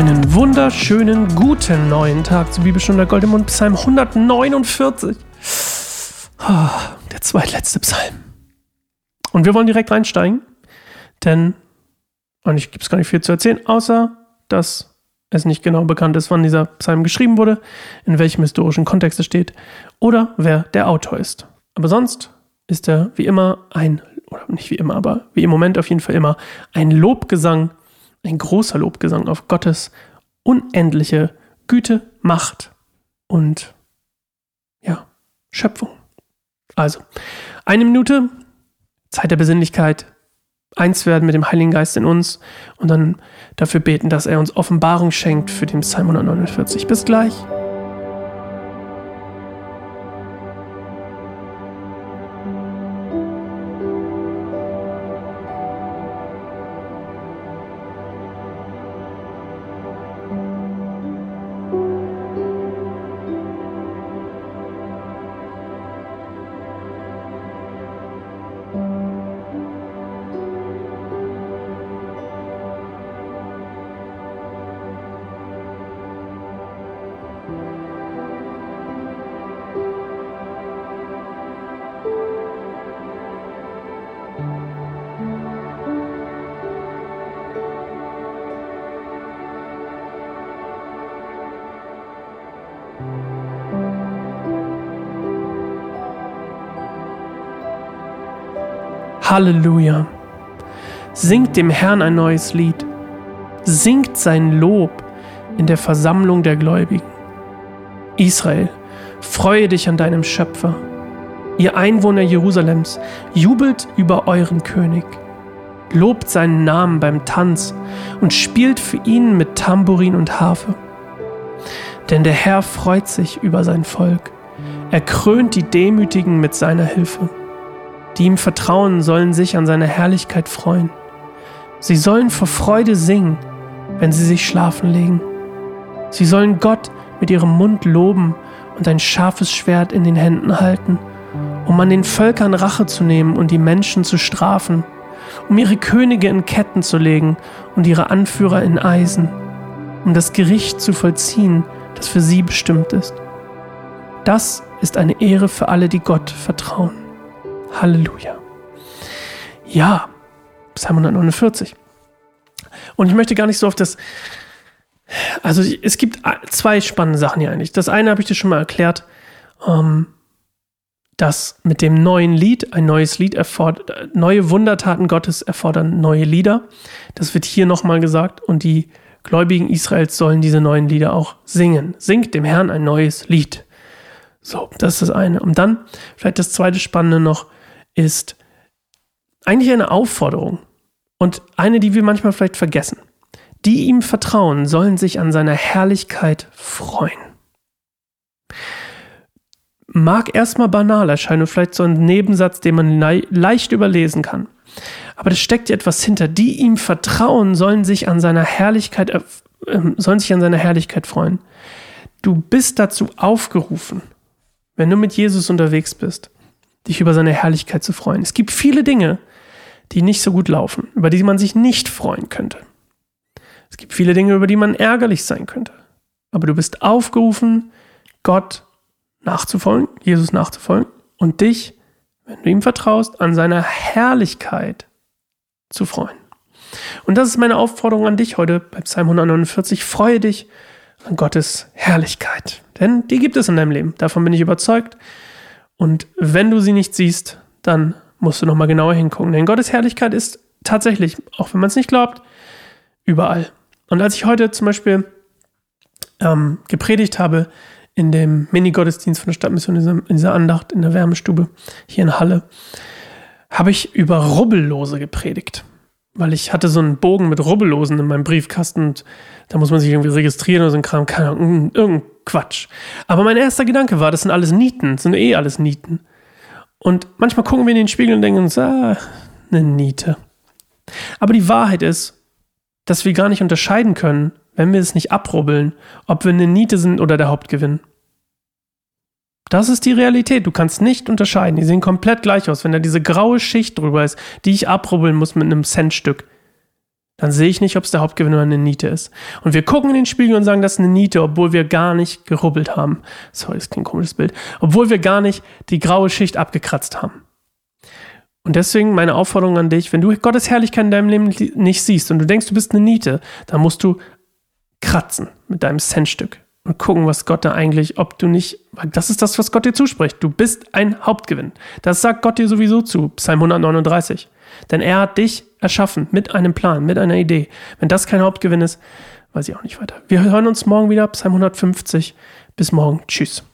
Einen wunderschönen guten neuen Tag zur Bibelstunde Goldemund Psalm 149. Ah, der zweitletzte Psalm. Und wir wollen direkt reinsteigen, denn eigentlich gibt es gar nicht viel zu erzählen, außer dass es nicht genau bekannt ist, wann dieser Psalm geschrieben wurde, in welchem historischen Kontext er steht oder wer der Autor ist. Aber sonst ist er wie immer ein, oder nicht wie immer, aber wie im Moment auf jeden Fall immer, ein Lobgesang ein großer Lobgesang auf Gottes unendliche Güte, Macht und ja, Schöpfung. Also, eine Minute, Zeit der Besinnlichkeit, eins werden mit dem Heiligen Geist in uns und dann dafür beten, dass er uns Offenbarung schenkt für den Psalm 149. Bis gleich. Halleluja. Singt dem Herrn ein neues Lied. Singt sein Lob in der Versammlung der Gläubigen. Israel, freue dich an deinem Schöpfer. Ihr Einwohner Jerusalems, jubelt über euren König. Lobt seinen Namen beim Tanz und spielt für ihn mit Tambourin und Harfe. Denn der Herr freut sich über sein Volk. Er krönt die Demütigen mit seiner Hilfe. Die ihm vertrauen, sollen sich an seiner Herrlichkeit freuen. Sie sollen vor Freude singen, wenn sie sich schlafen legen. Sie sollen Gott mit ihrem Mund loben und ein scharfes Schwert in den Händen halten, um an den Völkern Rache zu nehmen und die Menschen zu strafen, um ihre Könige in Ketten zu legen und ihre Anführer in Eisen, um das Gericht zu vollziehen, das für sie bestimmt ist. Das ist eine Ehre für alle, die Gott vertrauen. Halleluja. Ja, Psalm 149. Und ich möchte gar nicht so auf das. Also es gibt zwei spannende Sachen hier eigentlich. Das eine habe ich dir schon mal erklärt, ähm, dass mit dem neuen Lied, ein neues Lied erfordert, neue Wundertaten Gottes erfordern neue Lieder. Das wird hier nochmal gesagt und die Gläubigen Israels sollen diese neuen Lieder auch singen. Singt dem Herrn ein neues Lied. So, das ist das eine. Und dann vielleicht das zweite Spannende noch, ist eigentlich eine Aufforderung und eine, die wir manchmal vielleicht vergessen. Die ihm vertrauen, sollen sich an seiner Herrlichkeit freuen. Mag erstmal banal erscheinen und vielleicht so ein Nebensatz, den man le leicht überlesen kann. Aber das steckt etwas hinter. Die ihm vertrauen, sollen sich an seiner Herrlichkeit, äh, sollen sich an seiner Herrlichkeit freuen. Du bist dazu aufgerufen, wenn du mit Jesus unterwegs bist, dich über seine Herrlichkeit zu freuen. Es gibt viele Dinge, die nicht so gut laufen, über die man sich nicht freuen könnte. Es gibt viele Dinge, über die man ärgerlich sein könnte. Aber du bist aufgerufen, Gott nachzufolgen, Jesus nachzufolgen und dich, wenn du ihm vertraust, an seiner Herrlichkeit zu freuen. Und das ist meine Aufforderung an dich heute bei Psalm 149. Freue dich an Gottes Herrlichkeit. Denn die gibt es in deinem Leben. Davon bin ich überzeugt. Und wenn du sie nicht siehst, dann musst du nochmal genauer hingucken. Denn Gottes Herrlichkeit ist tatsächlich, auch wenn man es nicht glaubt, überall. Und als ich heute zum Beispiel ähm, gepredigt habe in dem Mini-Gottesdienst von der Stadtmission, in dieser Andacht in der Wärmestube hier in Halle, habe ich über Rubbellose gepredigt weil ich hatte so einen Bogen mit Rubbellosen in meinem Briefkasten und da muss man sich irgendwie registrieren oder so ein Kram, keine Ahnung, irgendein Quatsch. Aber mein erster Gedanke war, das sind alles Nieten, das sind eh alles Nieten. Und manchmal gucken wir in den Spiegel und denken uns, ah, eine Niete. Aber die Wahrheit ist, dass wir gar nicht unterscheiden können, wenn wir es nicht abrubbeln, ob wir eine Niete sind oder der Hauptgewinn. Das ist die Realität. Du kannst nicht unterscheiden. Die sehen komplett gleich aus. Wenn da diese graue Schicht drüber ist, die ich abrubbeln muss mit einem Centstück, dann sehe ich nicht, ob es der Hauptgewinn oder eine Niete ist. Und wir gucken in den Spiegel und sagen, das ist eine Niete, obwohl wir gar nicht gerubbelt haben. Sorry, das klingt ein komisches Bild. Obwohl wir gar nicht die graue Schicht abgekratzt haben. Und deswegen meine Aufforderung an dich, wenn du Gottes Herrlichkeit in deinem Leben nicht siehst und du denkst, du bist eine Niete, dann musst du kratzen mit deinem Centstück und gucken, was Gott da eigentlich, ob du nicht, weil das ist das, was Gott dir zuspricht. Du bist ein Hauptgewinn. Das sagt Gott dir sowieso zu, Psalm 139. Denn er hat dich erschaffen mit einem Plan, mit einer Idee. Wenn das kein Hauptgewinn ist, weiß ich auch nicht weiter. Wir hören uns morgen wieder, Psalm 150. Bis morgen. Tschüss.